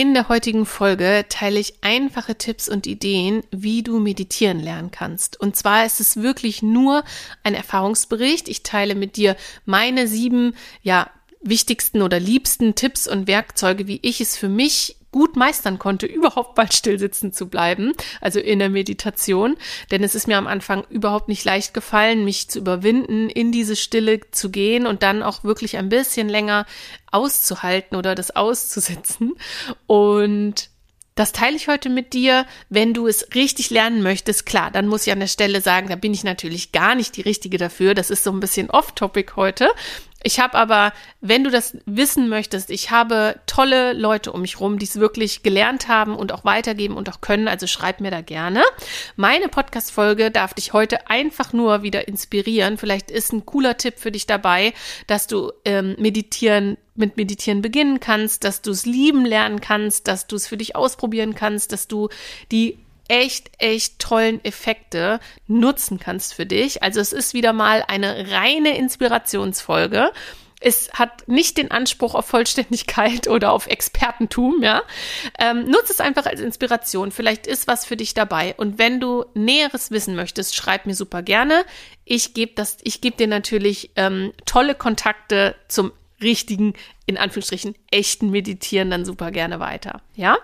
In der heutigen Folge teile ich einfache Tipps und Ideen, wie du meditieren lernen kannst. Und zwar ist es wirklich nur ein Erfahrungsbericht. Ich teile mit dir meine sieben, ja, wichtigsten oder liebsten Tipps und Werkzeuge, wie ich es für mich gut meistern konnte, überhaupt mal still sitzen zu bleiben, also in der Meditation. Denn es ist mir am Anfang überhaupt nicht leicht gefallen, mich zu überwinden, in diese Stille zu gehen und dann auch wirklich ein bisschen länger auszuhalten oder das auszusitzen. Und das teile ich heute mit dir. Wenn du es richtig lernen möchtest, klar, dann muss ich an der Stelle sagen, da bin ich natürlich gar nicht die Richtige dafür. Das ist so ein bisschen off-topic heute. Ich habe aber, wenn du das wissen möchtest, ich habe tolle Leute um mich rum, die es wirklich gelernt haben und auch weitergeben und auch können. Also schreib mir da gerne. Meine Podcast-Folge darf dich heute einfach nur wieder inspirieren. Vielleicht ist ein cooler Tipp für dich dabei, dass du ähm, meditieren mit Meditieren beginnen kannst, dass du es lieben lernen kannst, dass du es für dich ausprobieren kannst, dass du die echt, echt tollen Effekte nutzen kannst für dich. Also es ist wieder mal eine reine Inspirationsfolge. Es hat nicht den Anspruch auf Vollständigkeit oder auf Expertentum, ja. Ähm, nutze es einfach als Inspiration. Vielleicht ist was für dich dabei. Und wenn du Näheres wissen möchtest, schreib mir super gerne. Ich gebe das, dir natürlich ähm, tolle Kontakte zum richtigen, in Anführungsstrichen, echten Meditieren dann super gerne weiter. Ja?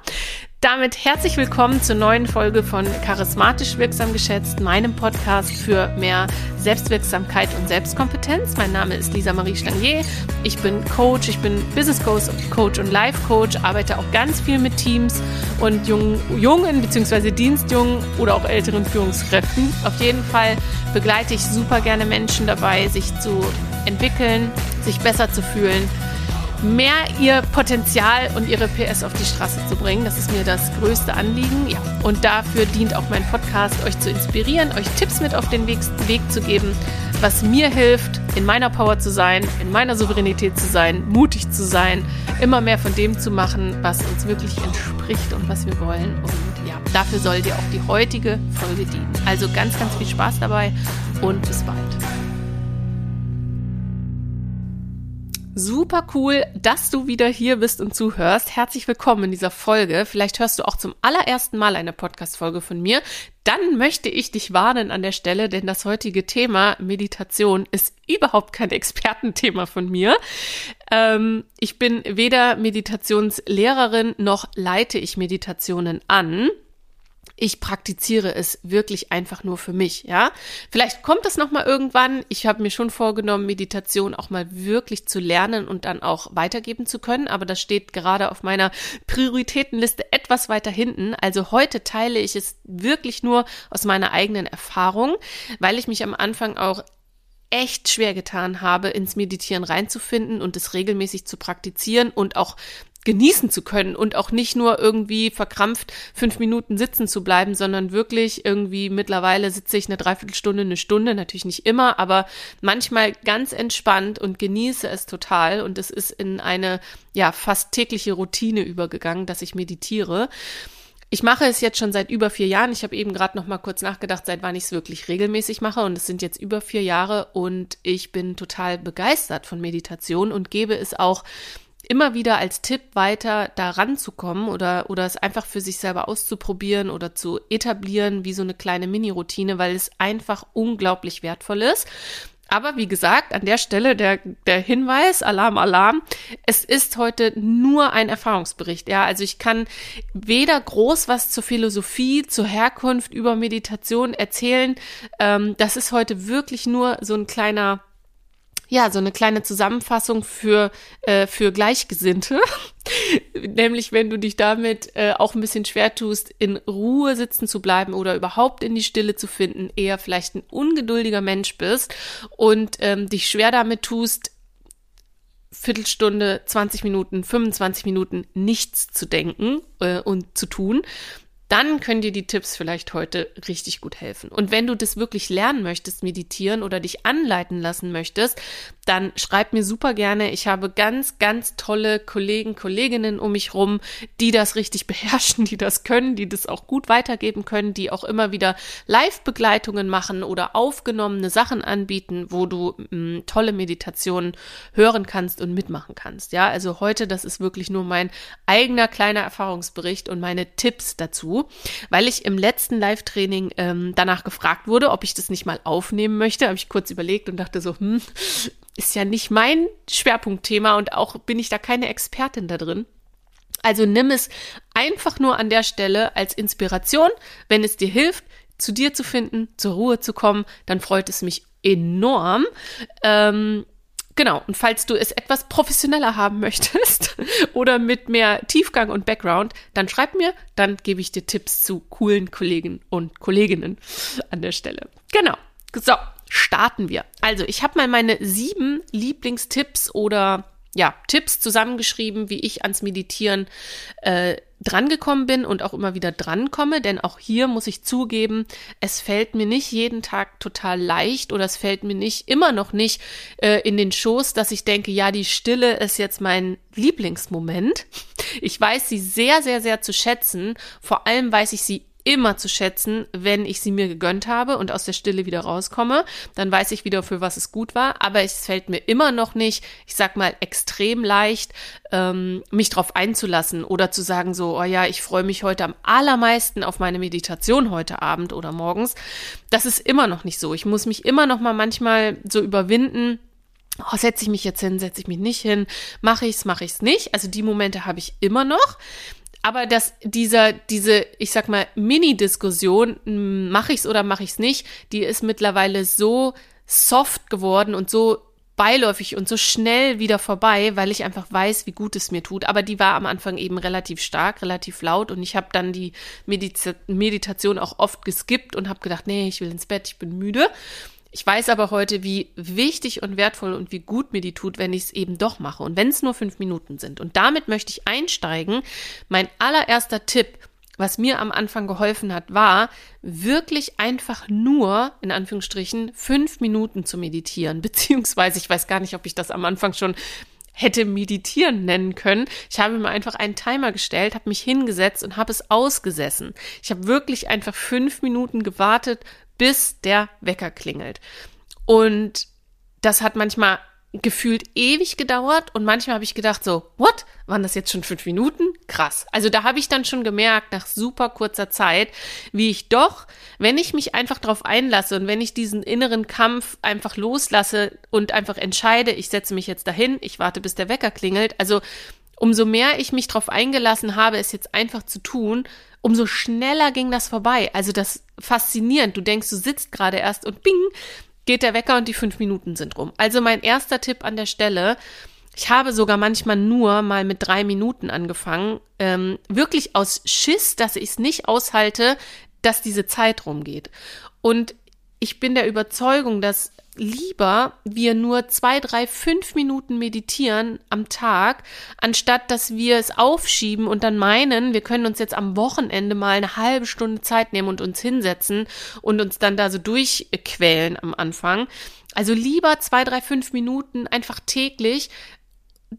Damit herzlich willkommen zur neuen Folge von Charismatisch Wirksam Geschätzt, meinem Podcast für mehr Selbstwirksamkeit und Selbstkompetenz. Mein Name ist Lisa Marie Stanier. Ich bin Coach, ich bin Business Coach und Life Coach, arbeite auch ganz viel mit Teams und jungen, jungen bzw. Dienstjungen oder auch älteren Führungskräften. Auf jeden Fall begleite ich super gerne Menschen dabei, sich zu entwickeln, sich besser zu fühlen mehr ihr Potenzial und ihre PS auf die Straße zu bringen. Das ist mir das größte Anliegen. Ja, und dafür dient auch mein Podcast, euch zu inspirieren, euch Tipps mit auf den Weg, Weg zu geben, was mir hilft, in meiner Power zu sein, in meiner Souveränität zu sein, mutig zu sein, immer mehr von dem zu machen, was uns wirklich entspricht und was wir wollen. Und ja, dafür soll dir auch die heutige Folge dienen. Also ganz, ganz viel Spaß dabei und bis bald. Super cool, dass du wieder hier bist und zuhörst. Herzlich willkommen in dieser Folge. Vielleicht hörst du auch zum allerersten Mal eine Podcast-Folge von mir. Dann möchte ich dich warnen an der Stelle, denn das heutige Thema Meditation ist überhaupt kein Expertenthema von mir. Ähm, ich bin weder Meditationslehrerin noch leite ich Meditationen an ich praktiziere es wirklich einfach nur für mich, ja. Vielleicht kommt das noch mal irgendwann. Ich habe mir schon vorgenommen, Meditation auch mal wirklich zu lernen und dann auch weitergeben zu können, aber das steht gerade auf meiner Prioritätenliste etwas weiter hinten. Also heute teile ich es wirklich nur aus meiner eigenen Erfahrung, weil ich mich am Anfang auch echt schwer getan habe, ins Meditieren reinzufinden und es regelmäßig zu praktizieren und auch genießen zu können und auch nicht nur irgendwie verkrampft fünf Minuten sitzen zu bleiben, sondern wirklich irgendwie mittlerweile sitze ich eine Dreiviertelstunde, eine Stunde, natürlich nicht immer, aber manchmal ganz entspannt und genieße es total und es ist in eine ja fast tägliche Routine übergegangen, dass ich meditiere. Ich mache es jetzt schon seit über vier Jahren. Ich habe eben gerade noch mal kurz nachgedacht, seit wann ich es wirklich regelmäßig mache. Und es sind jetzt über vier Jahre und ich bin total begeistert von Meditation und gebe es auch immer wieder als Tipp weiter da ranzukommen oder, oder es einfach für sich selber auszuprobieren oder zu etablieren wie so eine kleine Mini-Routine, weil es einfach unglaublich wertvoll ist. Aber wie gesagt, an der Stelle der, der Hinweis, Alarm, Alarm, es ist heute nur ein Erfahrungsbericht. Ja, also ich kann weder groß was zur Philosophie, zur Herkunft über Meditation erzählen. Ähm, das ist heute wirklich nur so ein kleiner ja, so eine kleine Zusammenfassung für, äh, für Gleichgesinnte. Nämlich, wenn du dich damit äh, auch ein bisschen schwer tust, in Ruhe sitzen zu bleiben oder überhaupt in die Stille zu finden, eher vielleicht ein ungeduldiger Mensch bist und ähm, dich schwer damit tust, Viertelstunde, 20 Minuten, 25 Minuten nichts zu denken äh, und zu tun, dann können dir die Tipps vielleicht heute richtig gut helfen. Und wenn du das wirklich lernen möchtest, meditieren oder dich anleiten lassen möchtest, dann schreib mir super gerne. Ich habe ganz, ganz tolle Kollegen, Kolleginnen um mich rum, die das richtig beherrschen, die das können, die das auch gut weitergeben können, die auch immer wieder Live-Begleitungen machen oder aufgenommene Sachen anbieten, wo du mh, mm, tolle Meditationen hören kannst und mitmachen kannst. Ja, also heute, das ist wirklich nur mein eigener kleiner Erfahrungsbericht und meine Tipps dazu, weil ich im letzten Live-Training ähm, danach gefragt wurde, ob ich das nicht mal aufnehmen möchte. Habe ich kurz überlegt und dachte so, hm, ist ja nicht mein Schwerpunktthema und auch bin ich da keine Expertin da drin. Also nimm es einfach nur an der Stelle als Inspiration. Wenn es dir hilft, zu dir zu finden, zur Ruhe zu kommen, dann freut es mich enorm. Ähm, genau, und falls du es etwas professioneller haben möchtest oder mit mehr Tiefgang und Background, dann schreib mir, dann gebe ich dir Tipps zu coolen Kollegen und Kolleginnen an der Stelle. Genau. So, starten wir. Also, ich habe mal meine sieben Lieblingstipps oder ja, Tipps zusammengeschrieben, wie ich ans Meditieren äh, drangekommen bin und auch immer wieder drankomme, denn auch hier muss ich zugeben, es fällt mir nicht jeden Tag total leicht oder es fällt mir nicht immer noch nicht äh, in den Schoß, dass ich denke, ja, die Stille ist jetzt mein Lieblingsmoment. Ich weiß sie sehr, sehr, sehr zu schätzen. Vor allem weiß ich sie immer zu schätzen, wenn ich sie mir gegönnt habe und aus der Stille wieder rauskomme. Dann weiß ich wieder, für was es gut war. Aber es fällt mir immer noch nicht, ich sag mal, extrem leicht, ähm, mich drauf einzulassen oder zu sagen so, oh ja, ich freue mich heute am allermeisten auf meine Meditation heute Abend oder morgens. Das ist immer noch nicht so. Ich muss mich immer noch mal manchmal so überwinden, Oh, setze ich mich jetzt hin, setze ich mich nicht hin, mache ich's, mache ich's nicht. Also die Momente habe ich immer noch aber dass dieser, diese, ich sag mal, Mini-Diskussion, mache ich's oder mache ich's nicht, die ist mittlerweile so soft geworden und so beiläufig und so schnell wieder vorbei, weil ich einfach weiß, wie gut es mir tut. Aber die war am Anfang eben relativ stark, relativ laut und ich habe dann die Medita Meditation auch oft geskippt und habe gedacht, nee, ich will ins Bett, ich bin müde. Ich weiß aber heute, wie wichtig und wertvoll und wie gut mir die tut, wenn ich es eben doch mache und wenn es nur fünf Minuten sind. Und damit möchte ich einsteigen. Mein allererster Tipp, was mir am Anfang geholfen hat, war wirklich einfach nur, in Anführungsstrichen, fünf Minuten zu meditieren. Beziehungsweise, ich weiß gar nicht, ob ich das am Anfang schon hätte meditieren nennen können. Ich habe mir einfach einen Timer gestellt, habe mich hingesetzt und habe es ausgesessen. Ich habe wirklich einfach fünf Minuten gewartet, bis der Wecker klingelt. Und das hat manchmal gefühlt ewig gedauert und manchmal habe ich gedacht so, what? Waren das jetzt schon fünf Minuten? Krass. Also da habe ich dann schon gemerkt, nach super kurzer Zeit, wie ich doch, wenn ich mich einfach darauf einlasse und wenn ich diesen inneren Kampf einfach loslasse und einfach entscheide, ich setze mich jetzt dahin, ich warte, bis der Wecker klingelt, also umso mehr ich mich darauf eingelassen habe, es jetzt einfach zu tun, umso schneller ging das vorbei. Also das faszinierend. Du denkst, du sitzt gerade erst und bing, geht der Wecker und die fünf Minuten sind rum. Also mein erster Tipp an der Stelle, ich habe sogar manchmal nur mal mit drei Minuten angefangen, ähm, wirklich aus Schiss, dass ich es nicht aushalte, dass diese Zeit rumgeht. Und ich bin der Überzeugung, dass lieber wir nur zwei, drei, fünf Minuten meditieren am Tag, anstatt dass wir es aufschieben und dann meinen, wir können uns jetzt am Wochenende mal eine halbe Stunde Zeit nehmen und uns hinsetzen und uns dann da so durchquälen am Anfang. Also lieber zwei, drei, fünf Minuten einfach täglich,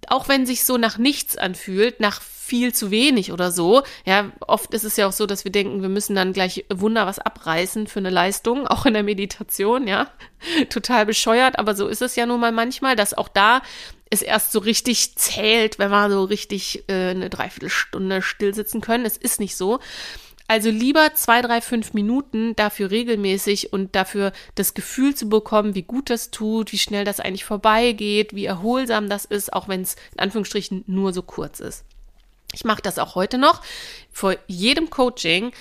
auch wenn sich so nach nichts anfühlt, nach viel zu wenig oder so. Ja, oft ist es ja auch so, dass wir denken, wir müssen dann gleich Wunder was abreißen für eine Leistung, auch in der Meditation, ja. Total bescheuert, aber so ist es ja nun mal manchmal, dass auch da es erst so richtig zählt, wenn wir so richtig äh, eine Dreiviertelstunde still sitzen können. Es ist nicht so. Also lieber zwei, drei, fünf Minuten dafür regelmäßig und dafür das Gefühl zu bekommen, wie gut das tut, wie schnell das eigentlich vorbeigeht, wie erholsam das ist, auch wenn es in Anführungsstrichen nur so kurz ist. Ich mache das auch heute noch. Vor jedem Coaching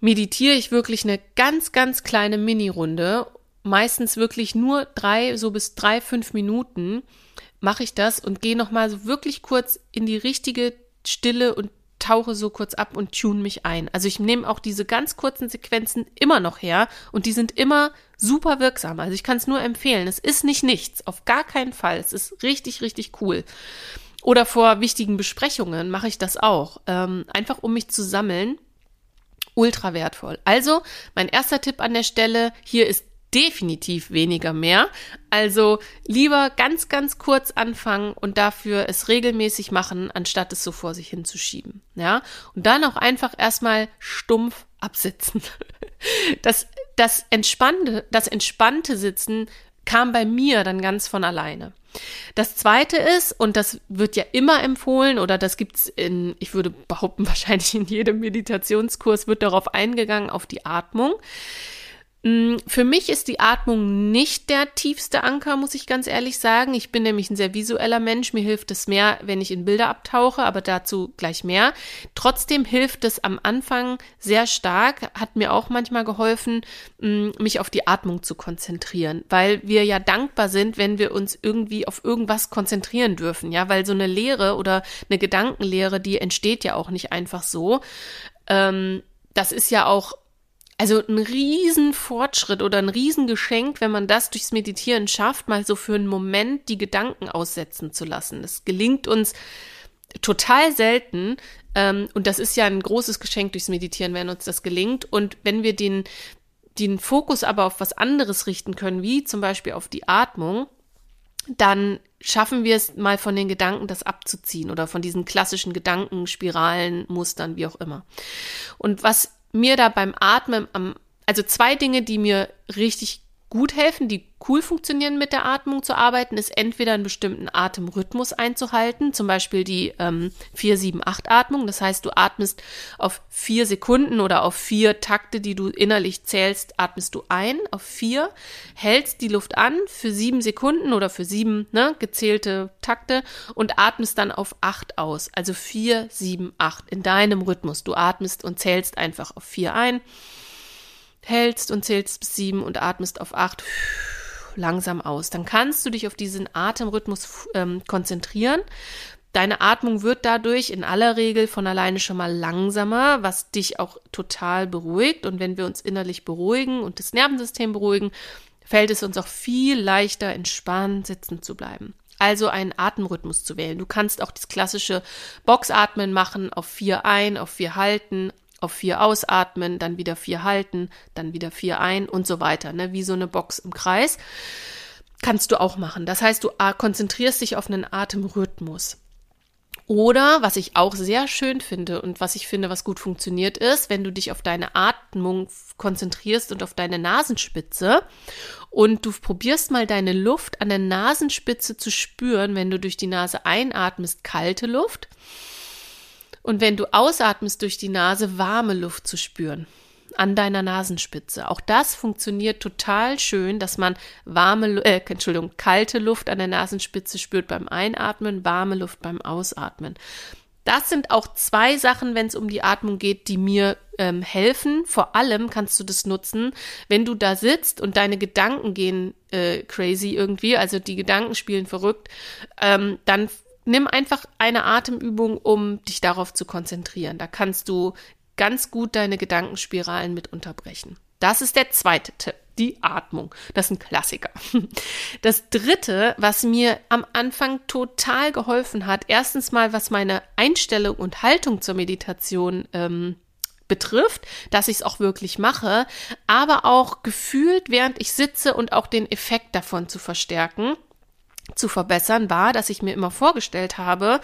meditiere ich wirklich eine ganz, ganz kleine Mini-Runde. Meistens wirklich nur drei, so bis drei, fünf Minuten mache ich das und gehe nochmal so wirklich kurz in die richtige Stille und tauche so kurz ab und tune mich ein. Also ich nehme auch diese ganz kurzen Sequenzen immer noch her und die sind immer super wirksam. Also ich kann es nur empfehlen. Es ist nicht nichts, auf gar keinen Fall. Es ist richtig, richtig cool. Oder vor wichtigen Besprechungen mache ich das auch. Ähm, einfach um mich zu sammeln Ultra wertvoll. Also, mein erster Tipp an der Stelle, hier ist definitiv weniger mehr. Also lieber ganz, ganz kurz anfangen und dafür es regelmäßig machen, anstatt es so vor sich hinzuschieben. Ja, und dann auch einfach erstmal stumpf absitzen. Das, das entspannte, das entspannte Sitzen kam bei mir dann ganz von alleine. Das zweite ist, und das wird ja immer empfohlen, oder das gibt's in, ich würde behaupten, wahrscheinlich in jedem Meditationskurs wird darauf eingegangen, auf die Atmung. Mm, für mich ist die Atmung nicht der tiefste Anker, muss ich ganz ehrlich sagen. Ich bin nämlich ein sehr visueller Mensch. Mir hilft es mehr, wenn ich in Bilder abtauche, aber dazu gleich mehr. Trotzdem hilft es am Anfang sehr stark, hat mir auch manchmal geholfen, mm, mich auf die Atmung zu konzentrieren, weil wir ja dankbar sind, wenn wir uns irgendwie auf irgendwas konzentrieren dürfen, ja, weil so eine Lehre oder eine Gedankenlehre, die entsteht ja auch nicht einfach so. Ähm, das ist ja auch also ein Riesenfortschritt oder ein Riesengeschenk, wenn man das durchs Meditieren schafft, mal so für einen Moment die Gedanken aussetzen zu lassen. Das gelingt uns total selten. Ähm, und das ist ja ein großes Geschenk durchs Meditieren, wenn uns das gelingt. Und wenn wir den, den Fokus aber auf was anderes richten können, wie zum Beispiel auf die Atmung, dann schaffen wir es mal von den Gedanken, das abzuziehen oder von diesen klassischen Gedankenspiralen, Mustern, wie auch immer. Und was mir da beim Atmen am, also zwei Dinge, die mir richtig gut helfen, die cool funktionieren mit der Atmung zu arbeiten, ist entweder einen bestimmten Atemrhythmus einzuhalten, zum Beispiel die ähm, 4-7-8-Atmung. Das heißt, du atmest auf vier Sekunden oder auf vier Takte, die du innerlich zählst, atmest du ein, auf vier, hältst die Luft an für sieben Sekunden oder für sieben ne, gezählte Takte und atmest dann auf acht aus. Also vier, sieben, acht in deinem Rhythmus. Du atmest und zählst einfach auf vier ein hältst und zählst bis sieben und atmest auf acht langsam aus. Dann kannst du dich auf diesen Atemrhythmus ähm, konzentrieren. Deine Atmung wird dadurch in aller Regel von alleine schon mal langsamer, was dich auch total beruhigt. Und wenn wir uns innerlich beruhigen und das Nervensystem beruhigen, fällt es uns auch viel leichter, entspannt sitzen zu bleiben. Also einen Atemrhythmus zu wählen. Du kannst auch das klassische Boxatmen machen, auf vier ein, auf vier halten, auf vier ausatmen, dann wieder vier halten, dann wieder vier ein und so weiter, ne? wie so eine Box im Kreis. Kannst du auch machen. Das heißt, du konzentrierst dich auf einen Atemrhythmus. Oder, was ich auch sehr schön finde und was ich finde, was gut funktioniert, ist, wenn du dich auf deine Atmung konzentrierst und auf deine Nasenspitze und du probierst mal deine Luft an der Nasenspitze zu spüren, wenn du durch die Nase einatmest, kalte Luft und wenn du ausatmest durch die Nase, warme Luft zu spüren an deiner Nasenspitze. Auch das funktioniert total schön, dass man warme, äh, Entschuldigung, kalte Luft an der Nasenspitze spürt beim Einatmen, warme Luft beim Ausatmen. Das sind auch zwei Sachen, wenn es um die Atmung geht, die mir ähm, helfen. Vor allem kannst du das nutzen, wenn du da sitzt und deine Gedanken gehen äh, crazy irgendwie, also die Gedanken spielen verrückt, ähm, dann nimm einfach eine Atemübung, um dich darauf zu konzentrieren. Da kannst du ganz gut deine Gedankenspiralen mit unterbrechen. Das ist der zweite Tipp, die Atmung. Das ist ein Klassiker. Das dritte, was mir am Anfang total geholfen hat, erstens mal, was meine Einstellung und Haltung zur Meditation ähm, betrifft, dass ich es auch wirklich mache, aber auch gefühlt, während ich sitze und auch den Effekt davon zu verstärken zu verbessern, war, dass ich mir immer vorgestellt habe,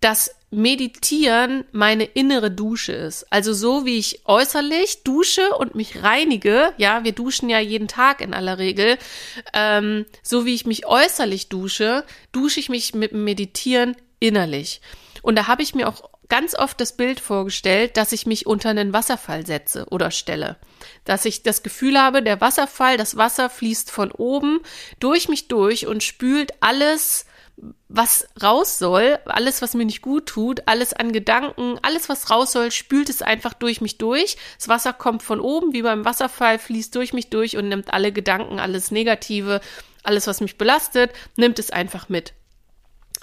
dass Meditieren meine innere Dusche ist. Also so wie ich äußerlich dusche und mich reinige, ja, wir duschen ja jeden Tag in aller Regel, ähm, so wie ich mich äußerlich dusche, dusche ich mich mit Meditieren innerlich. Und da habe ich mir auch ganz oft das Bild vorgestellt, dass ich mich unter einen Wasserfall setze oder stelle. Dass ich das Gefühl habe, der Wasserfall, das Wasser fließt von oben durch mich durch und spült alles, was raus soll, alles, was mir nicht gut tut, alles an Gedanken, alles, was raus soll, spült es einfach durch mich durch. Das Wasser kommt von oben, wie beim Wasserfall, fließt durch mich durch und nimmt alle Gedanken, alles Negative, alles, was mich belastet, nimmt es einfach mit.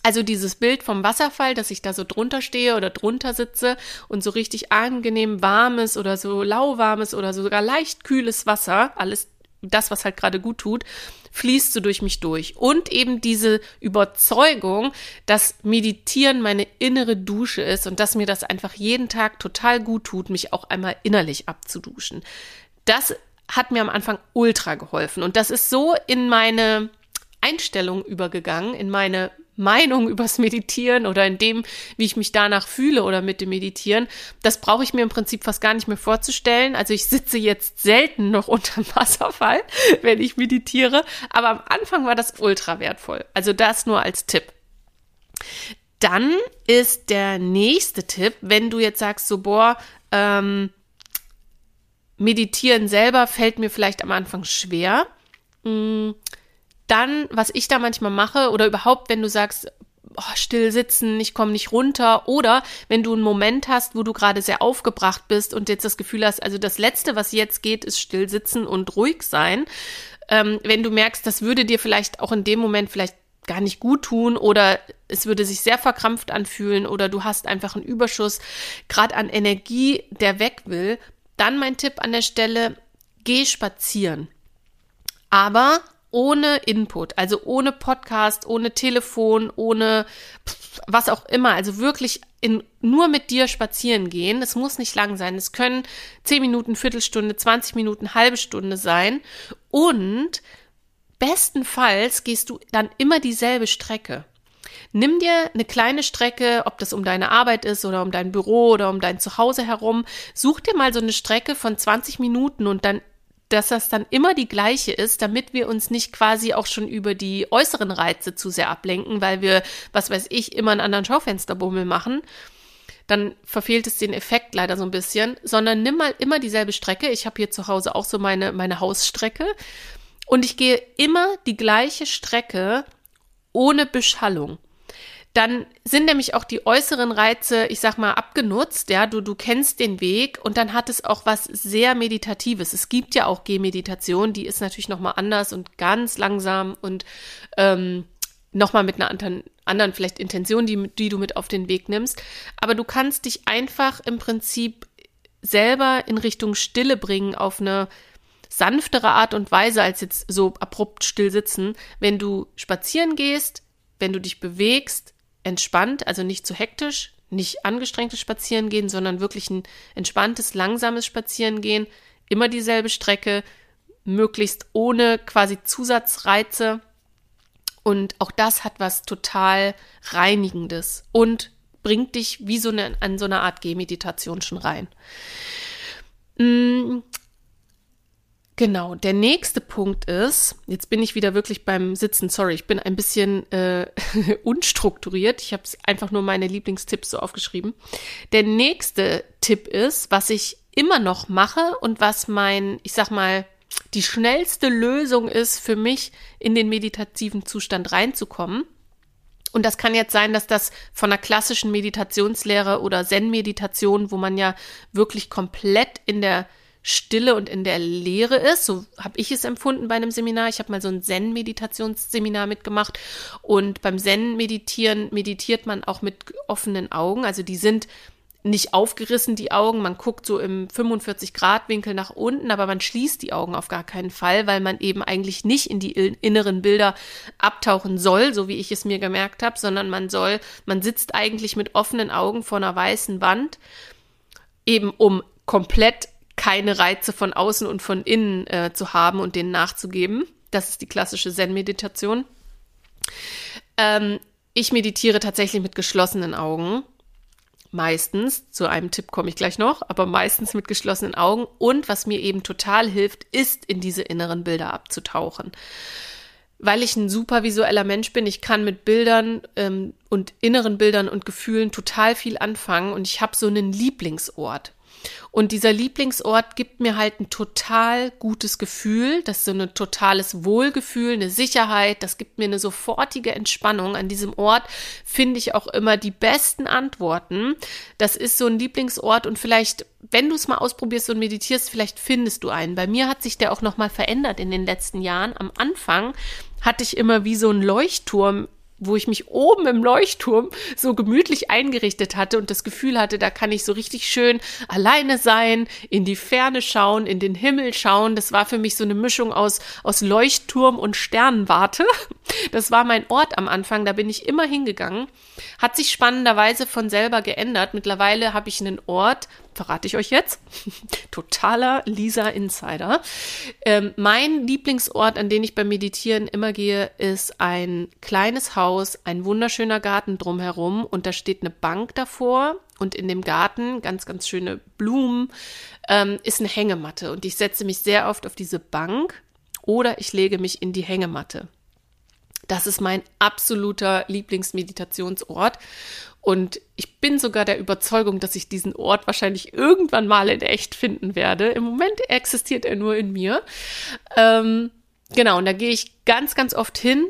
Also dieses Bild vom Wasserfall, dass ich da so drunter stehe oder drunter sitze und so richtig angenehm warmes oder so lauwarmes oder sogar leicht kühles Wasser, alles das, was halt gerade gut tut, fließt so durch mich durch. Und eben diese Überzeugung, dass Meditieren meine innere Dusche ist und dass mir das einfach jeden Tag total gut tut, mich auch einmal innerlich abzuduschen. Das hat mir am Anfang ultra geholfen. Und das ist so in meine Einstellung übergegangen, in meine Meinung übers Meditieren oder in dem, wie ich mich danach fühle oder mit dem Meditieren, das brauche ich mir im Prinzip fast gar nicht mehr vorzustellen. Also ich sitze jetzt selten noch unter dem Wasserfall, wenn ich meditiere, aber am Anfang war das ultra wertvoll. Also das nur als Tipp. Dann ist der nächste Tipp, wenn du jetzt sagst, so boah, ähm, meditieren selber fällt mir vielleicht am Anfang schwer. Mh, mm, dann, was ich da manchmal mache, oder überhaupt, wenn du sagst, oh, still sitzen, ich komme nicht runter, oder wenn du einen Moment hast, wo du gerade sehr aufgebracht bist und jetzt das Gefühl hast, also das Letzte, was jetzt geht, ist still sitzen und ruhig sein. Ähm, wenn du merkst, das würde dir vielleicht auch in dem Moment vielleicht gar nicht gut tun oder es würde sich sehr verkrampft anfühlen oder du hast einfach einen Überschuss gerade an Energie, der weg will, dann mein Tipp an der Stelle, geh spazieren. Aber ohne Input, also ohne Podcast, ohne Telefon, ohne was auch immer, also wirklich in, nur mit dir spazieren gehen. Es muss nicht lang sein. Es können 10 Minuten, Viertelstunde, 20 Minuten, halbe Stunde sein. Und bestenfalls gehst du dann immer dieselbe Strecke. Nimm dir eine kleine Strecke, ob das um deine Arbeit ist oder um dein Büro oder um dein Zuhause herum. Such dir mal so eine Strecke von 20 Minuten und dann dass das dann immer die gleiche ist, damit wir uns nicht quasi auch schon über die äußeren Reize zu sehr ablenken, weil wir, was weiß ich, immer einen anderen Schaufensterbummel machen. Dann verfehlt es den Effekt leider so ein bisschen, sondern nimm mal immer dieselbe Strecke. Ich habe hier zu Hause auch so meine, meine Hausstrecke. Und ich gehe immer die gleiche Strecke ohne Beschallung dann sind nämlich auch die äußeren Reize, ich sag mal, abgenutzt, ja, du, du kennst den Weg und dann hat es auch was sehr Meditatives. Es gibt ja auch Gehmeditation, die ist natürlich nochmal anders und ganz langsam und ähm, nochmal mit einer anderen, anderen vielleicht Intention, die, die du mit auf den Weg nimmst. Aber du kannst dich einfach im Prinzip selber in Richtung Stille bringen auf eine sanftere Art und Weise als jetzt so abrupt still sitzen, wenn du spazieren gehst, wenn du dich bewegst, entspannt, also nicht zu hektisch, nicht angestrengtes Spazierengehen, sondern wirklich ein entspanntes, langsames Spazierengehen, immer dieselbe Strecke, möglichst ohne quasi Zusatzreize. Und auch das hat was total Reinigendes und bringt dich wie so eine, an so eine Art Gehmeditation schon rein. Genau, der nächste Punkt ist, jetzt bin ich wieder wirklich beim Sitzen, sorry, ich bin ein bisschen äh, unstrukturiert, ich habe einfach nur meine Lieblingstipps so aufgeschrieben. Der nächste Tipp ist, was ich immer noch mache und was mein, ich sag mal, die schnellste Lösung ist für mich, in den meditativen Zustand reinzukommen. Und das kann jetzt sein, dass das von einer klassischen Meditationslehre oder Zen-Meditation, wo man ja wirklich komplett in der Stille und in der Leere ist. So habe ich es empfunden bei einem Seminar. Ich habe mal so ein Zen-Meditationsseminar mitgemacht und beim Zen-Meditieren meditiert man auch mit offenen Augen. Also die sind nicht aufgerissen, die Augen. Man guckt so im 45-Grad-Winkel nach unten, aber man schließt die Augen auf gar keinen Fall, weil man eben eigentlich nicht in die inneren Bilder abtauchen soll, so wie ich es mir gemerkt habe, sondern man soll, man sitzt eigentlich mit offenen Augen vor einer weißen Wand, eben um komplett keine Reize von außen und von innen äh, zu haben und denen nachzugeben. Das ist die klassische Zen-Meditation. Ähm, ich meditiere tatsächlich mit geschlossenen Augen. Meistens, zu einem Tipp komme ich gleich noch, aber meistens mit geschlossenen Augen. Und was mir eben total hilft, ist in diese inneren Bilder abzutauchen. Weil ich ein super visueller Mensch bin, ich kann mit Bildern ähm, und inneren Bildern und Gefühlen total viel anfangen und ich habe so einen Lieblingsort. Und dieser Lieblingsort gibt mir halt ein total gutes Gefühl. Das ist so ein totales Wohlgefühl, eine Sicherheit. Das gibt mir eine sofortige Entspannung. An diesem Ort finde ich auch immer die besten Antworten. Das ist so ein Lieblingsort und vielleicht, wenn du es mal ausprobierst und meditierst, vielleicht findest du einen. Bei mir hat sich der auch nochmal verändert in den letzten Jahren. Am Anfang hatte ich immer wie so einen Leuchtturm wo ich mich oben im Leuchtturm so gemütlich eingerichtet hatte und das Gefühl hatte, da kann ich so richtig schön alleine sein, in die Ferne schauen, in den Himmel schauen. Das war für mich so eine Mischung aus, aus Leuchtturm und Sternenwarte. Das war mein Ort am Anfang, da bin ich immer hingegangen. Hat sich spannenderweise von selber geändert. Mittlerweile habe ich einen Ort, verrate ich euch jetzt. Totaler Lisa Insider. Ähm, mein Lieblingsort, an den ich beim Meditieren immer gehe, ist ein kleines Haus, ein wunderschöner Garten drumherum und da steht eine Bank davor und in dem Garten ganz, ganz schöne Blumen ähm, ist eine Hängematte und ich setze mich sehr oft auf diese Bank oder ich lege mich in die Hängematte. Das ist mein absoluter Lieblingsmeditationsort. Und ich bin sogar der Überzeugung, dass ich diesen Ort wahrscheinlich irgendwann mal in echt finden werde. Im Moment existiert er nur in mir. Ähm, genau, und da gehe ich ganz, ganz oft hin.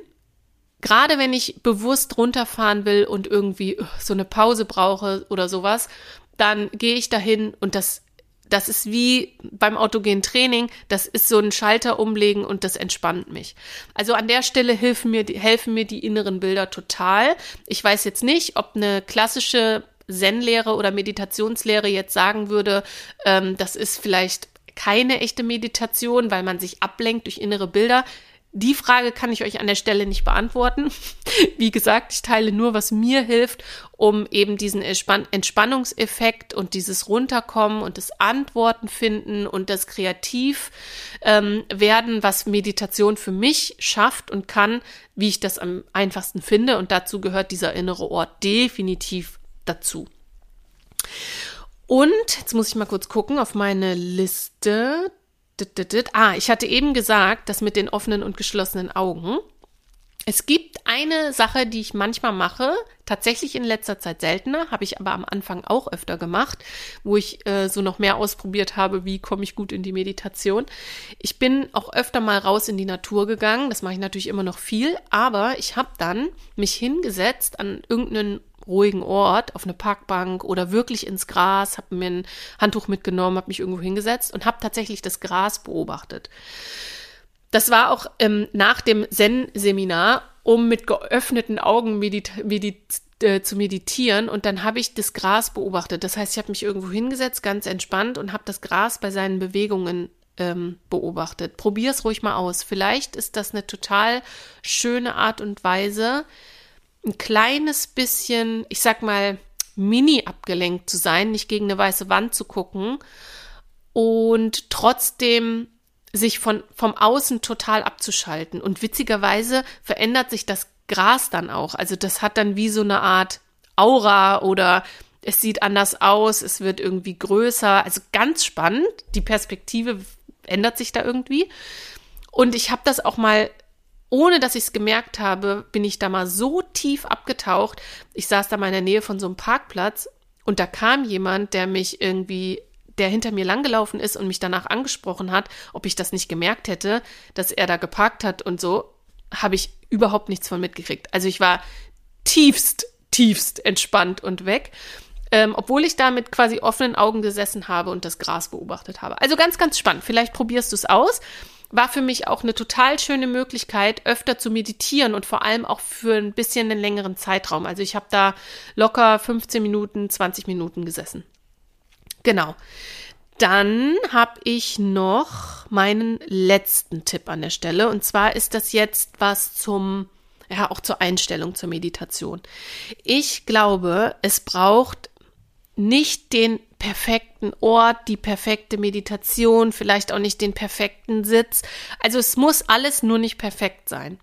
Gerade wenn ich bewusst runterfahren will und irgendwie so eine Pause brauche oder sowas, dann gehe ich dahin und das das ist wie beim autogenen Training, das ist so ein Schalter umlegen und das entspannt mich. Also an der Stelle helfen mir, die, helfen mir die inneren Bilder total. Ich weiß jetzt nicht, ob eine klassische Zen-Lehre oder Meditationslehre jetzt sagen würde, ähm, das ist vielleicht keine echte Meditation, weil man sich ablenkt durch innere Bilder. Die Frage kann ich euch an der Stelle nicht beantworten. Wie gesagt, ich teile nur, was mir hilft, um eben diesen Entspannungseffekt und dieses Runterkommen und das Antworten finden und das Kreativ ähm, werden, was Meditation für mich schafft und kann, wie ich das am einfachsten finde. Und dazu gehört dieser innere Ort definitiv dazu. Und jetzt muss ich mal kurz gucken auf meine Liste. Ah, ich hatte eben gesagt, das mit den offenen und geschlossenen Augen. Es gibt eine Sache, die ich manchmal mache, tatsächlich in letzter Zeit seltener, habe ich aber am Anfang auch öfter gemacht, wo ich äh, so noch mehr ausprobiert habe, wie komme ich gut in die Meditation. Ich bin auch öfter mal raus in die Natur gegangen, das mache ich natürlich immer noch viel, aber ich habe dann mich hingesetzt an irgendeinen ruhigen Ort, auf eine Parkbank oder wirklich ins Gras, habe mir ein Handtuch mitgenommen, habe mich irgendwo hingesetzt und habe tatsächlich das Gras beobachtet. Das war auch ähm, nach dem Zen-Seminar, um mit geöffneten Augen medit medit äh, zu meditieren und dann habe ich das Gras beobachtet. Das heißt, ich habe mich irgendwo hingesetzt, ganz entspannt und habe das Gras bei seinen Bewegungen ähm, beobachtet. Probier es ruhig mal aus. Vielleicht ist das eine total schöne Art und Weise, ein kleines bisschen, ich sag mal, mini abgelenkt zu sein, nicht gegen eine weiße Wand zu gucken und trotzdem sich von, vom Außen total abzuschalten. Und witzigerweise verändert sich das Gras dann auch. Also das hat dann wie so eine Art Aura oder es sieht anders aus, es wird irgendwie größer. Also ganz spannend. Die Perspektive ändert sich da irgendwie. Und ich habe das auch mal ohne dass ich es gemerkt habe, bin ich da mal so tief abgetaucht. Ich saß da mal in der Nähe von so einem Parkplatz und da kam jemand, der mich irgendwie, der hinter mir langgelaufen ist und mich danach angesprochen hat, ob ich das nicht gemerkt hätte, dass er da geparkt hat und so, habe ich überhaupt nichts von mitgekriegt. Also ich war tiefst, tiefst entspannt und weg. Ähm, obwohl ich da mit quasi offenen Augen gesessen habe und das Gras beobachtet habe. Also ganz, ganz spannend. Vielleicht probierst du es aus war für mich auch eine total schöne Möglichkeit, öfter zu meditieren und vor allem auch für ein bisschen einen längeren Zeitraum. Also ich habe da locker 15 Minuten, 20 Minuten gesessen. Genau. Dann habe ich noch meinen letzten Tipp an der Stelle. Und zwar ist das jetzt was zum, ja, auch zur Einstellung zur Meditation. Ich glaube, es braucht nicht den perfekten Ort, die perfekte Meditation, vielleicht auch nicht den perfekten Sitz. Also es muss alles nur nicht perfekt sein.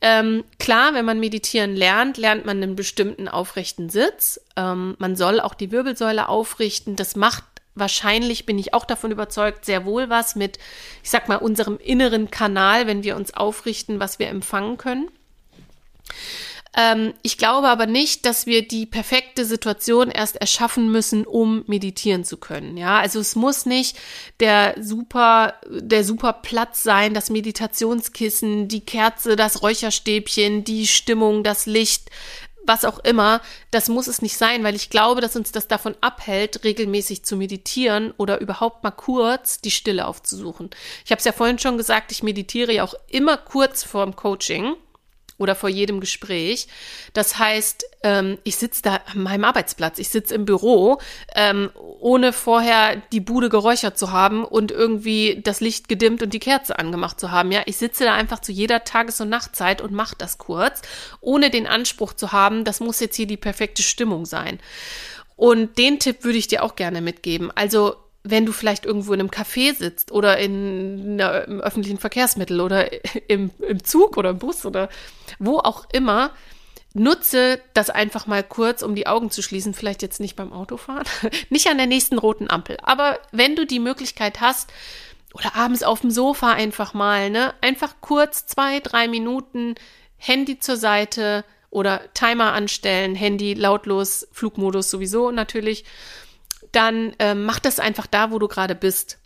Ähm, klar, wenn man meditieren lernt, lernt man einen bestimmten aufrechten Sitz. Ähm, man soll auch die Wirbelsäule aufrichten. Das macht wahrscheinlich, bin ich auch davon überzeugt, sehr wohl was mit, ich sag mal, unserem inneren Kanal, wenn wir uns aufrichten, was wir empfangen können. Ähm, ich glaube aber nicht, dass wir die perfekte Situation erst erschaffen müssen, um meditieren zu können. Ja, also es muss nicht der super, der super Platz sein, das Meditationskissen, die Kerze, das Räucherstäbchen, die Stimmung, das Licht, was auch immer, das muss es nicht sein, weil ich glaube, dass uns das davon abhält, regelmäßig zu meditieren oder überhaupt mal kurz die Stille aufzusuchen. Ich habe es ja vorhin schon gesagt, ich meditiere ja auch immer kurz vorm Coaching oder vor jedem Gespräch. Das heißt, ähm, ich sitze da an meinem Arbeitsplatz, ich sitze im Büro, ähm, ohne vorher die Bude geräuchert zu haben und irgendwie das Licht gedimmt und die Kerze angemacht zu haben. Ja, ich sitze da einfach zu jeder Tages- und Nachtzeit und mache das kurz, ohne den Anspruch zu haben, das muss jetzt hier die perfekte Stimmung sein. Und den Tipp würde ich dir auch gerne mitgeben. Also wenn du vielleicht irgendwo in einem Café sitzt oder in einer, im öffentlichen Verkehrsmittel oder im, im Zug oder im Bus oder wo auch immer, nutze das einfach mal kurz, um die Augen zu schließen. Vielleicht jetzt nicht beim Autofahren, nicht an der nächsten roten Ampel. Aber wenn du die Möglichkeit hast, oder abends auf dem Sofa einfach mal, ne, einfach kurz zwei, drei Minuten Handy zur Seite oder Timer anstellen, Handy lautlos, Flugmodus sowieso natürlich dann ähm, mach das einfach da, wo du gerade bist.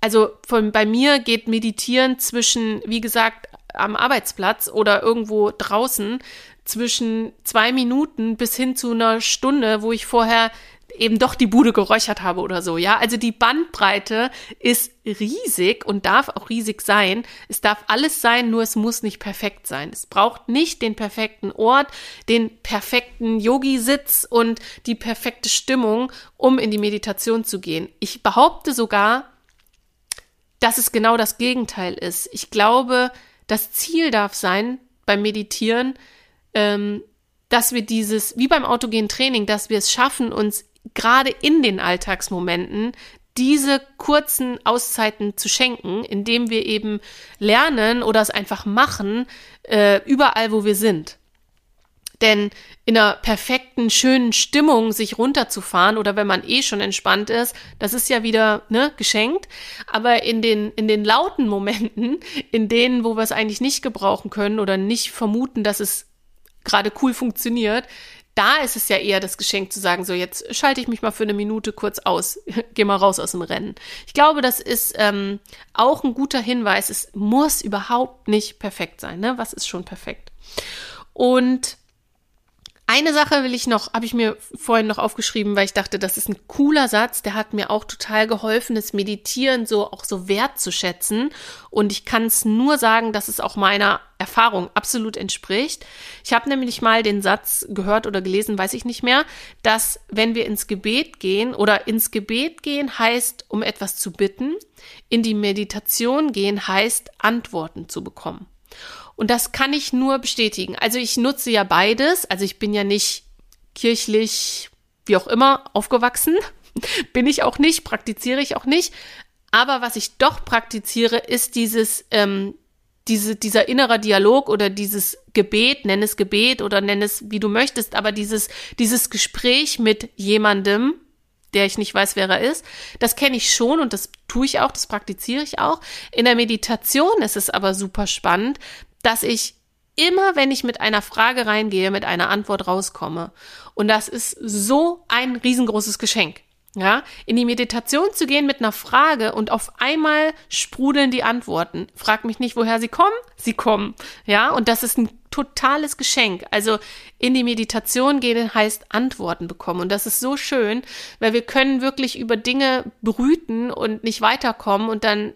Also von, bei mir geht Meditieren zwischen, wie gesagt, am Arbeitsplatz oder irgendwo draußen zwischen zwei Minuten bis hin zu einer Stunde, wo ich vorher eben doch die Bude geräuchert habe oder so, ja. Also die Bandbreite ist riesig und darf auch riesig sein. Es darf alles sein, nur es muss nicht perfekt sein. Es braucht nicht den perfekten Ort, den perfekten Yogi-Sitz und die perfekte Stimmung, um in die Meditation zu gehen. Ich behaupte sogar, dass es genau das Gegenteil ist. Ich glaube, das Ziel darf sein beim Meditieren, ähm, dass wir dieses, wie beim autogenen Training, dass wir es schaffen, uns gerade in den Alltagsmomenten diese kurzen Auszeiten zu schenken, indem wir eben lernen oder es einfach machen, äh, überall, wo wir sind. Denn in einer perfekten, schönen Stimmung sich runterzufahren oder wenn man eh schon entspannt ist, das ist ja wieder ne, geschenkt. Aber in den, in den lauten Momenten, in denen, wo wir es eigentlich nicht gebrauchen können oder nicht vermuten, dass es gerade cool funktioniert, da ist es ja eher das Geschenk zu sagen, so jetzt schalte ich mich mal für eine Minute kurz aus, geh mal raus aus dem Rennen. Ich glaube, das ist ähm, auch ein guter Hinweis. Es muss überhaupt nicht perfekt sein. Ne? Was ist schon perfekt? Und eine Sache will ich noch, habe ich mir vorhin noch aufgeschrieben, weil ich dachte, das ist ein cooler Satz, der hat mir auch total geholfen, das Meditieren so auch so wertzuschätzen. Und ich kann es nur sagen, dass es auch meiner Erfahrung absolut entspricht. Ich habe nämlich mal den Satz gehört oder gelesen, weiß ich nicht mehr, dass wenn wir ins Gebet gehen oder ins Gebet gehen heißt, um etwas zu bitten, in die Meditation gehen heißt, Antworten zu bekommen. Und das kann ich nur bestätigen. Also ich nutze ja beides. Also ich bin ja nicht kirchlich, wie auch immer, aufgewachsen. bin ich auch nicht, praktiziere ich auch nicht. Aber was ich doch praktiziere, ist dieses, ähm, diese, dieser innere Dialog oder dieses Gebet, nenn es Gebet oder nenn es wie du möchtest, aber dieses, dieses Gespräch mit jemandem, der ich nicht weiß, wer er ist. Das kenne ich schon und das tue ich auch, das praktiziere ich auch. In der Meditation ist es aber super spannend, dass ich immer, wenn ich mit einer Frage reingehe, mit einer Antwort rauskomme. Und das ist so ein riesengroßes Geschenk. Ja, in die Meditation zu gehen mit einer Frage und auf einmal sprudeln die Antworten. Frag mich nicht, woher sie kommen. Sie kommen. Ja, und das ist ein totales Geschenk. Also in die Meditation gehen heißt Antworten bekommen. Und das ist so schön, weil wir können wirklich über Dinge brüten und nicht weiterkommen. Und dann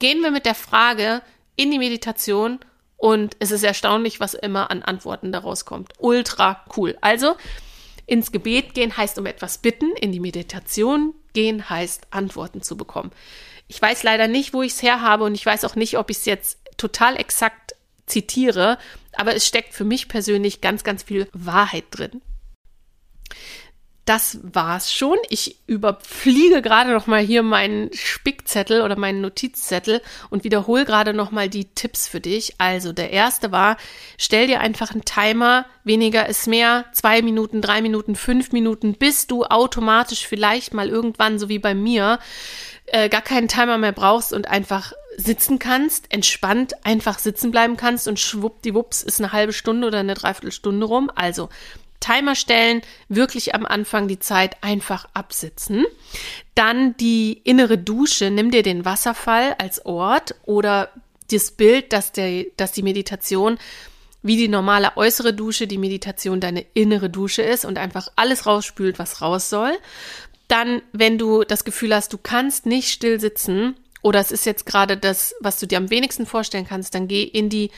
gehen wir mit der Frage in die Meditation und es ist erstaunlich, was immer an Antworten daraus kommt. Ultra cool. Also, ins Gebet gehen heißt um etwas bitten, in die Meditation gehen heißt Antworten zu bekommen. Ich weiß leider nicht, wo ich es her habe und ich weiß auch nicht, ob ich es jetzt total exakt zitiere, aber es steckt für mich persönlich ganz, ganz viel Wahrheit drin das war's schon. Ich überfliege gerade noch mal hier meinen Spickzettel oder meinen Notizzettel und wiederhole gerade noch mal die Tipps für dich. Also der erste war: Stell dir einfach einen Timer. Weniger ist mehr. Zwei Minuten, drei Minuten, fünf Minuten, bis du automatisch vielleicht mal irgendwann, so wie bei mir, äh, gar keinen Timer mehr brauchst und einfach sitzen kannst, entspannt einfach sitzen bleiben kannst und schwuppdiwupps ist eine halbe Stunde oder eine Dreiviertelstunde rum. Also Timer stellen, wirklich am Anfang die Zeit einfach absitzen. Dann die innere Dusche, nimm dir den Wasserfall als Ort oder das Bild, dass, der, dass die Meditation wie die normale äußere Dusche, die Meditation deine innere Dusche ist und einfach alles rausspült, was raus soll. Dann, wenn du das Gefühl hast, du kannst nicht still sitzen oder es ist jetzt gerade das, was du dir am wenigsten vorstellen kannst, dann geh in die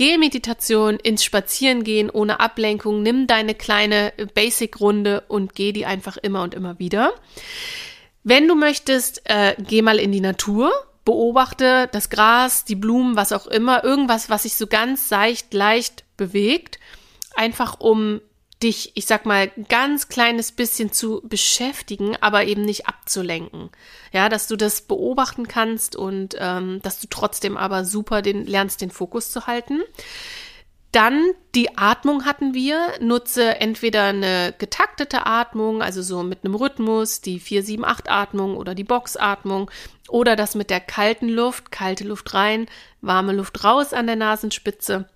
Geh-Meditation ins Spazierengehen ohne Ablenkung. Nimm deine kleine Basic-Runde und geh die einfach immer und immer wieder. Wenn du möchtest, äh, geh mal in die Natur, beobachte das Gras, die Blumen, was auch immer, irgendwas, was sich so ganz seicht, leicht bewegt, einfach um dich, ich sag mal, ganz kleines bisschen zu beschäftigen, aber eben nicht abzulenken. Ja, dass du das beobachten kannst und ähm, dass du trotzdem aber super den lernst, den Fokus zu halten. Dann die Atmung hatten wir. Nutze entweder eine getaktete Atmung, also so mit einem Rhythmus, die 4-7-8-Atmung oder die Boxatmung oder das mit der kalten Luft, kalte Luft rein, warme Luft raus an der Nasenspitze.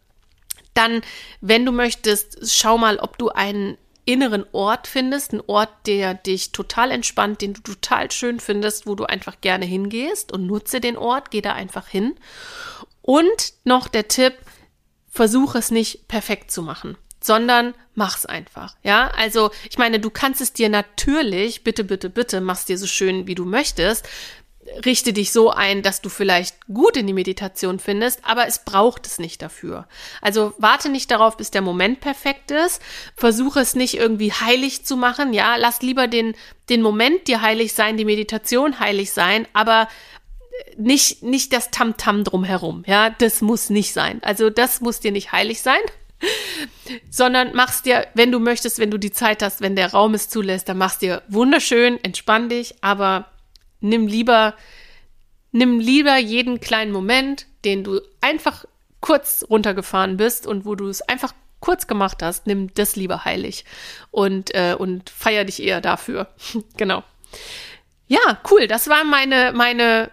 Dann, wenn du möchtest, schau mal, ob du einen inneren Ort findest, einen Ort, der dich total entspannt, den du total schön findest, wo du einfach gerne hingehst und nutze den Ort, geh da einfach hin. Und noch der Tipp, versuche es nicht perfekt zu machen, sondern mach's einfach. Ja, also ich meine, du kannst es dir natürlich, bitte, bitte, bitte, mach's dir so schön, wie du möchtest. Richte dich so ein, dass du vielleicht gut in die Meditation findest, aber es braucht es nicht dafür. Also warte nicht darauf, bis der Moment perfekt ist. Versuche es nicht irgendwie heilig zu machen. Ja, lass lieber den, den Moment dir heilig sein, die Meditation heilig sein, aber nicht, nicht das Tamtam -Tam drumherum. Ja, das muss nicht sein. Also das muss dir nicht heilig sein, sondern machst dir, wenn du möchtest, wenn du die Zeit hast, wenn der Raum es zulässt, dann machst dir wunderschön, entspann dich, aber nimm lieber, nimm lieber jeden kleinen Moment, den du einfach kurz runtergefahren bist und wo du es einfach kurz gemacht hast, nimm das lieber heilig und, äh, und feier dich eher dafür. genau. Ja, cool. Das waren meine, meine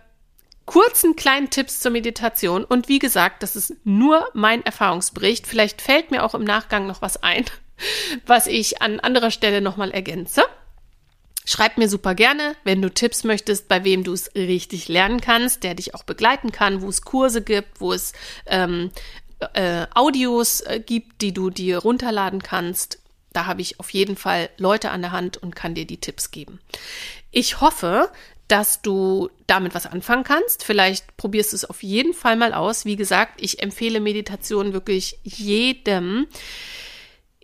kurzen kleinen Tipps zur Meditation. Und wie gesagt, das ist nur mein Erfahrungsbericht. Vielleicht fällt mir auch im Nachgang noch was ein, was ich an anderer Stelle nochmal ergänze. Schreib mir super gerne, wenn du Tipps möchtest, bei wem du es richtig lernen kannst, der dich auch begleiten kann, wo es Kurse gibt, wo es ähm, äh, Audios äh, gibt, die du dir runterladen kannst. Da habe ich auf jeden Fall Leute an der Hand und kann dir die Tipps geben. Ich hoffe, dass du damit was anfangen kannst. Vielleicht probierst du es auf jeden Fall mal aus. Wie gesagt, ich empfehle Meditation wirklich jedem.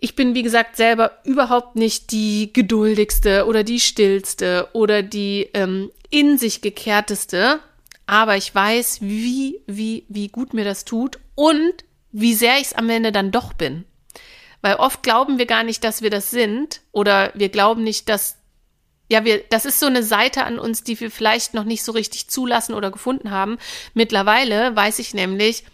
Ich bin, wie gesagt, selber überhaupt nicht die geduldigste oder die stillste oder die ähm, in sich gekehrteste. Aber ich weiß, wie, wie, wie gut mir das tut und wie sehr ich es am Ende dann doch bin. Weil oft glauben wir gar nicht, dass wir das sind oder wir glauben nicht, dass ja, wir, das ist so eine Seite an uns, die wir vielleicht noch nicht so richtig zulassen oder gefunden haben. Mittlerweile weiß ich nämlich,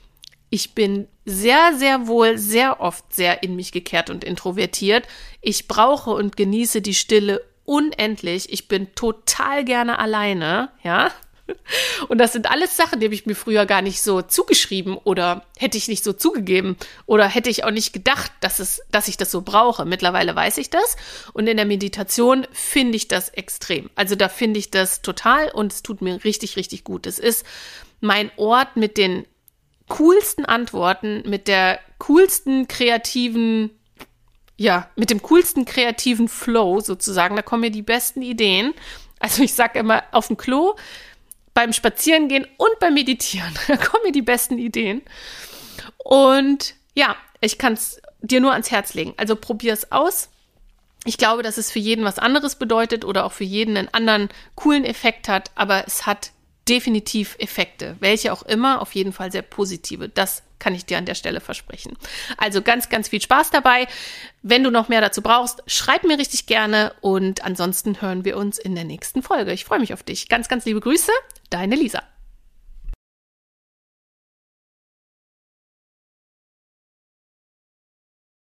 ich bin sehr, sehr wohl, sehr oft sehr in mich gekehrt und introvertiert. Ich brauche und genieße die Stille unendlich. Ich bin total gerne alleine, ja. Und das sind alles Sachen, die habe ich mir früher gar nicht so zugeschrieben oder hätte ich nicht so zugegeben oder hätte ich auch nicht gedacht, dass, es, dass ich das so brauche. Mittlerweile weiß ich das und in der Meditation finde ich das extrem. Also da finde ich das total und es tut mir richtig, richtig gut. Es ist mein Ort mit den coolsten Antworten, mit der coolsten kreativen ja, mit dem coolsten kreativen Flow sozusagen. Da kommen mir die besten Ideen. Also ich sage immer, auf dem Klo beim Spazierengehen und beim Meditieren. Da kommen mir die besten Ideen. Und ja, ich kann es dir nur ans Herz legen. Also probier es aus. Ich glaube, dass es für jeden was anderes bedeutet oder auch für jeden einen anderen coolen Effekt hat, aber es hat definitiv Effekte, welche auch immer, auf jeden Fall sehr positive. Das kann ich dir an der Stelle versprechen. Also ganz, ganz viel Spaß dabei. Wenn du noch mehr dazu brauchst, schreib mir richtig gerne und ansonsten hören wir uns in der nächsten Folge. Ich freue mich auf dich. Ganz, ganz liebe Grüße, deine Lisa.